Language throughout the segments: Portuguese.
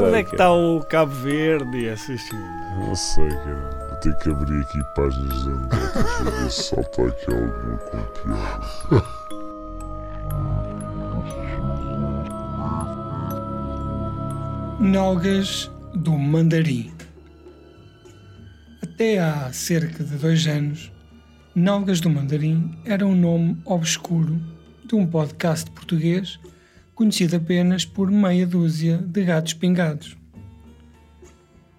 Sei. Onde é que está o Cabo Verde e essas Não sei, cara. Vou ter que abrir aqui páginas de anedotas para ver se salta aqui alguma com. Nalgas do Mandarim. Até há cerca de dois anos, Nalgas do Mandarim era um nome obscuro de um podcast português conhecido apenas por meia dúzia de gatos pingados.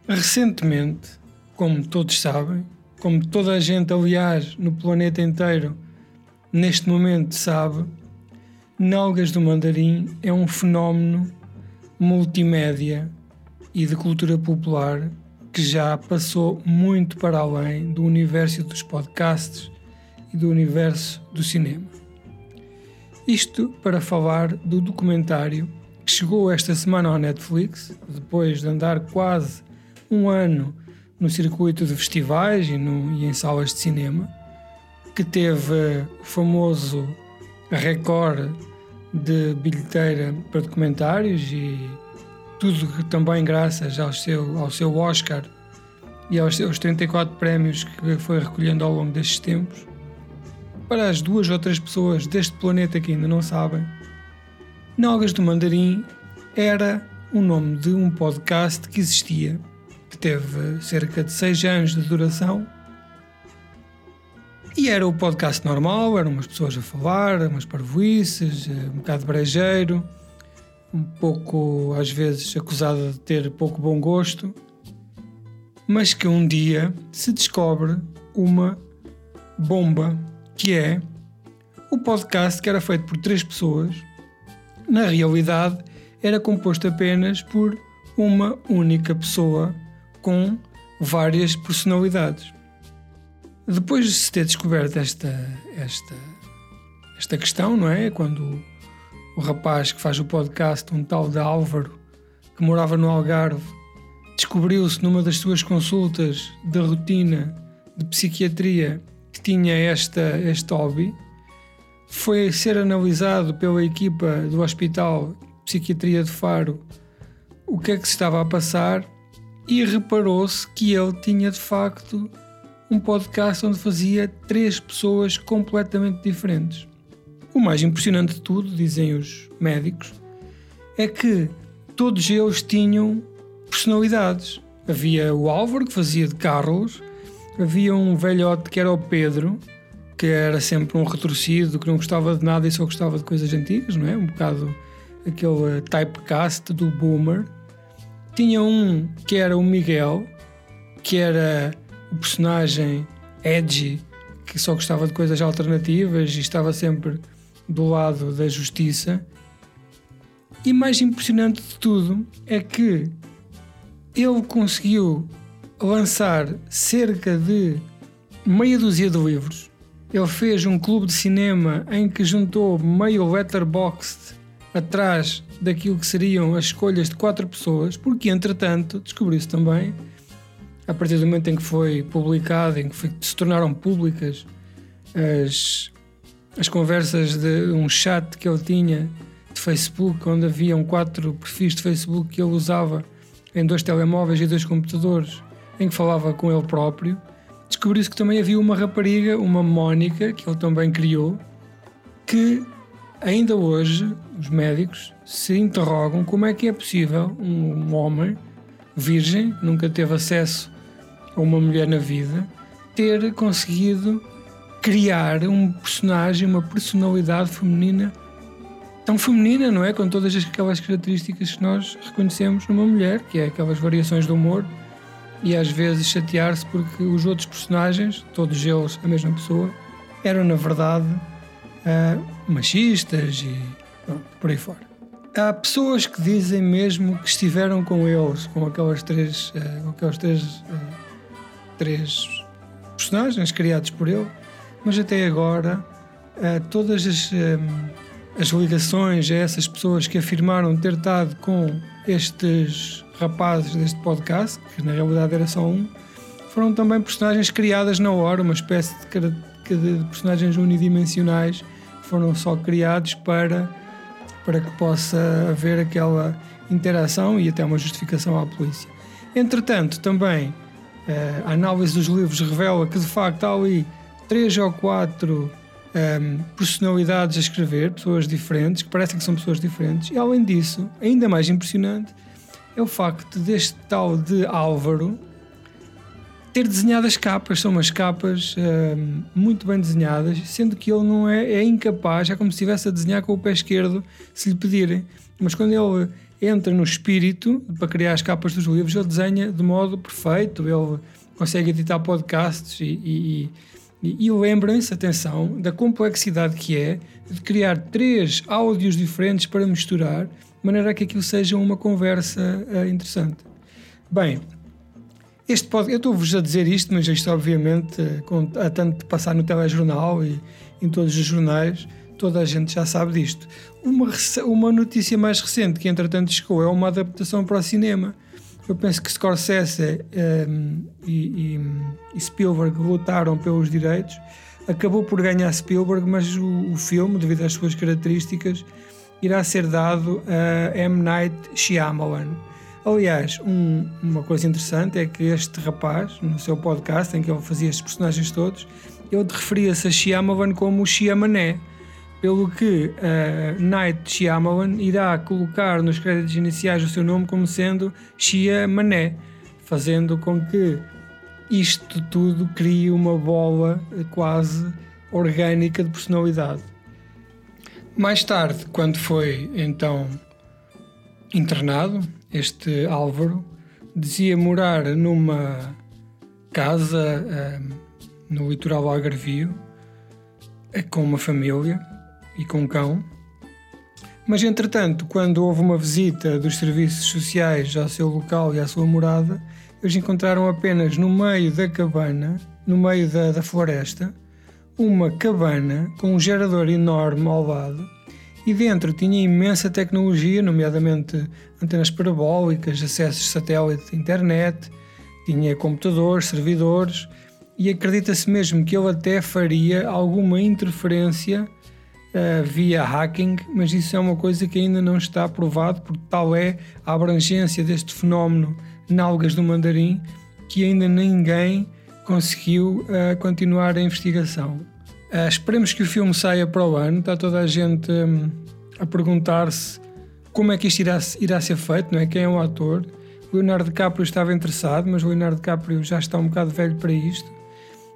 Recentemente, como todos sabem, como toda a gente, aliás, no planeta inteiro, neste momento sabe, Nalgas do Mandarim é um fenómeno multimédia e de cultura popular que já passou muito para além do universo dos podcasts e do universo do cinema. Isto para falar do documentário que chegou esta semana ao Netflix, depois de andar quase um ano no circuito de festivais e, no, e em salas de cinema, que teve o famoso recorde de bilheteira para documentários e tudo também graças ao seu, ao seu Oscar e aos seus 34 prémios que foi recolhendo ao longo destes tempos. Para as duas ou três pessoas deste planeta que ainda não sabem, Nalgas do Mandarim era o nome de um podcast que existia, que teve cerca de 6 anos de duração. E era o podcast normal, eram umas pessoas a falar, umas parvoices, eh, um bocado brejeiro, um pouco, às vezes, acusada de ter pouco bom gosto, mas que um dia se descobre uma bomba, que é o podcast que era feito por três pessoas, na realidade era composto apenas por uma única pessoa com várias personalidades. Depois de se ter descoberto esta, esta, esta questão, não é? Quando o rapaz que faz o podcast, um tal de Álvaro, que morava no Algarve, descobriu-se numa das suas consultas de rotina de psiquiatria tinha esta, este hobby, foi ser analisado pela equipa do Hospital Psiquiatria de Faro o que é que se estava a passar e reparou-se que ele tinha de facto um podcast onde fazia três pessoas completamente diferentes. O mais impressionante de tudo, dizem os médicos, é que todos eles tinham personalidades. Havia o Álvaro, que fazia de Carlos, havia um velhote que era o Pedro, que era sempre um retorcido, que não gostava de nada e só gostava de coisas antigas, não é? Um bocado aquele typecast do boomer. Tinha um que era o Miguel, que era o personagem edgy que só gostava de coisas alternativas e estava sempre do lado da justiça. E mais impressionante de tudo é que ele conseguiu lançar cerca de meia dúzia de livros. Ele fez um clube de cinema em que juntou meio letterboxd atrás daquilo que seriam as escolhas de quatro pessoas, porque entretanto descobriu-se também a partir do momento em que foi publicado, em que foi, se tornaram públicas as, as conversas de um chat que ele tinha de Facebook, onde haviam quatro perfis de Facebook que ele usava em dois telemóveis e dois computadores, em que falava com ele próprio, descobriu-se que também havia uma rapariga, uma Mónica, que ele também criou, que ainda hoje os médicos se interrogam como é que é possível um homem virgem, nunca teve acesso a uma mulher na vida, ter conseguido criar um personagem, uma personalidade feminina tão feminina, não é? Com todas aquelas características que nós reconhecemos numa mulher, que é aquelas variações de humor e às vezes chatear-se porque os outros personagens, todos eles a mesma pessoa, eram na verdade uh, machistas e pronto, por aí fora. Há pessoas que dizem mesmo que estiveram com eles, com aquelas três, uh, com aquelas três uh, três personagens criados por ele, mas até agora todas as, as ligações a essas pessoas que afirmaram ter estado com estes rapazes deste podcast, que na realidade era só um, foram também personagens criadas na hora, uma espécie de, de personagens unidimensionais, foram só criados para para que possa haver aquela interação e até uma justificação à polícia. Entretanto, também eh, a análise dos livros revela que de facto há ali três ou quatro um, ehm, personalidades a escrever, pessoas diferentes, que parecem que são pessoas diferentes, e além disso, ainda mais impressionante é o facto deste tal de Álvaro ter desenhado as capas, são umas capas um, muito bem desenhadas, sendo que ele não é, é incapaz, é como se estivesse a desenhar com o pé esquerdo se lhe pedirem. Mas quando ele entra no espírito para criar as capas dos livros, ele desenha de modo perfeito, ele consegue editar podcasts e, e, e, e lembrem-se, atenção, da complexidade que é de criar três áudios diferentes para misturar, de maneira que aquilo seja uma conversa uh, interessante. Bem, este pode, eu estou-vos a dizer isto, mas isto obviamente, com, a tanto de passar no telejornal e em todos os jornais, toda a gente já sabe disto. Uma, uma notícia mais recente que entretanto chegou é uma adaptação para o cinema. Eu penso que Scorsese um, ehm, e, e, e, Spielberg lutaram pelos direitos. Acabou por ganhar Spielberg, mas o, o filme, devido às suas características, irá ser dado a M. Night Shyamalan Aliás, um, uma coisa interessante é que este rapaz, no seu podcast, em que ele fazia estes personagens todos, ele referia-se a Shyamalan como Shyamané, pelo que uh, Night Shyamalan irá colocar nos créditos iniciais o seu nome como sendo Shyamané, fazendo com que isto tudo crie uma bola quase orgânica de personalidade. Mais tarde, quando foi então internado, este Álvaro, dizia morar numa casa um, no litoral algarvio eh, com uma família e com um cão. Mas entretanto, quando houve uma visita dos serviços sociais ao seu local e à sua morada, eles encontraram apenas no meio da cabana, no meio da, da floresta, uma cabana com um gerador enorme ao lado e dentro tinha imensa tecnologia, nomeadamente antenas parabólicas, acessos satélite, internet, tinha computadores, servidores e acredita-se mesmo que ele até faria alguma interferência uh, via hacking, mas isso é uma coisa que ainda não está provado, porque tal é a abrangência deste fenómeno na algas do mandarim que ainda ninguém conseguiu uh, continuar a investigação. Uh, esperemos que o filme saia para o ano. Está toda a gente um, a perguntar-se como é que isto irá, irá ser feito, não é? Quem é o ator? Leonardo DiCaprio estava interessado, mas o Leonardo DiCaprio já está um bocado velho para isto.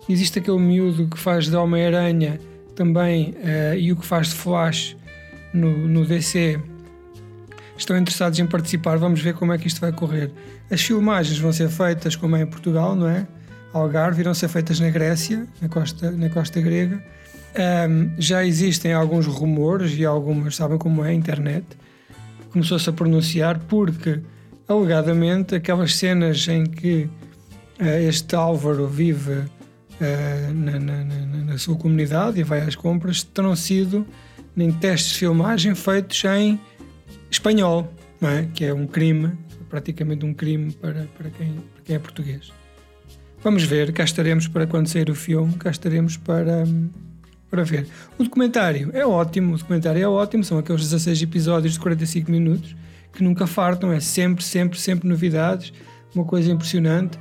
Existe aquele miúdo que faz de Homem-Aranha também uh, e o que faz de Flash no, no DC. Estão interessados em participar, vamos ver como é que isto vai correr. As filmagens vão ser feitas como é em Portugal, não é? Algarve irão ser feitas na Grécia, na costa, na costa grega. Um, já existem alguns rumores e algumas sabem como é a internet. Começou-se a pronunciar porque, alegadamente, aquelas cenas em que uh, este Álvaro vive uh, na, na, na, na, sua comunidade e vai às compras terão sido em testes de filmagem feitos em espanhol, é? que é um crime, praticamente um crime para, para, quem, para quem é português. Vamos ver, cá estaremos para quando sair o filme, cá estaremos para, para ver. O documentário é ótimo, o documentário é ótimo, são aqueles 16 episódios de 45 minutos que nunca fartam, é sempre, sempre, sempre novidades, uma coisa impressionante.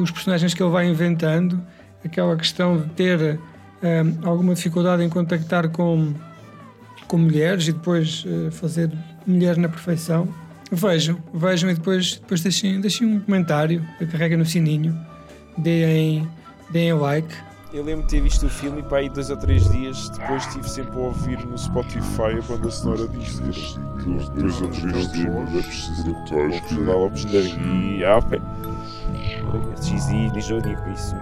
Os personagens que ele vai inventando, aquela questão de ter um, alguma dificuldade em contactar com, com mulheres e depois uh, fazer mulher na perfeição. Vejam, vejam e depois, depois deixem, deixem um comentário, carrega no sininho deem, deem like. Eu lembro de ter visto o filme e para aí dois ou três dias depois estive sempre a ouvir no Spotify a banda sonora disto. Dois ou três dias brutais. Vale a pena. E, ah, pé. XI, Lijoni, isso.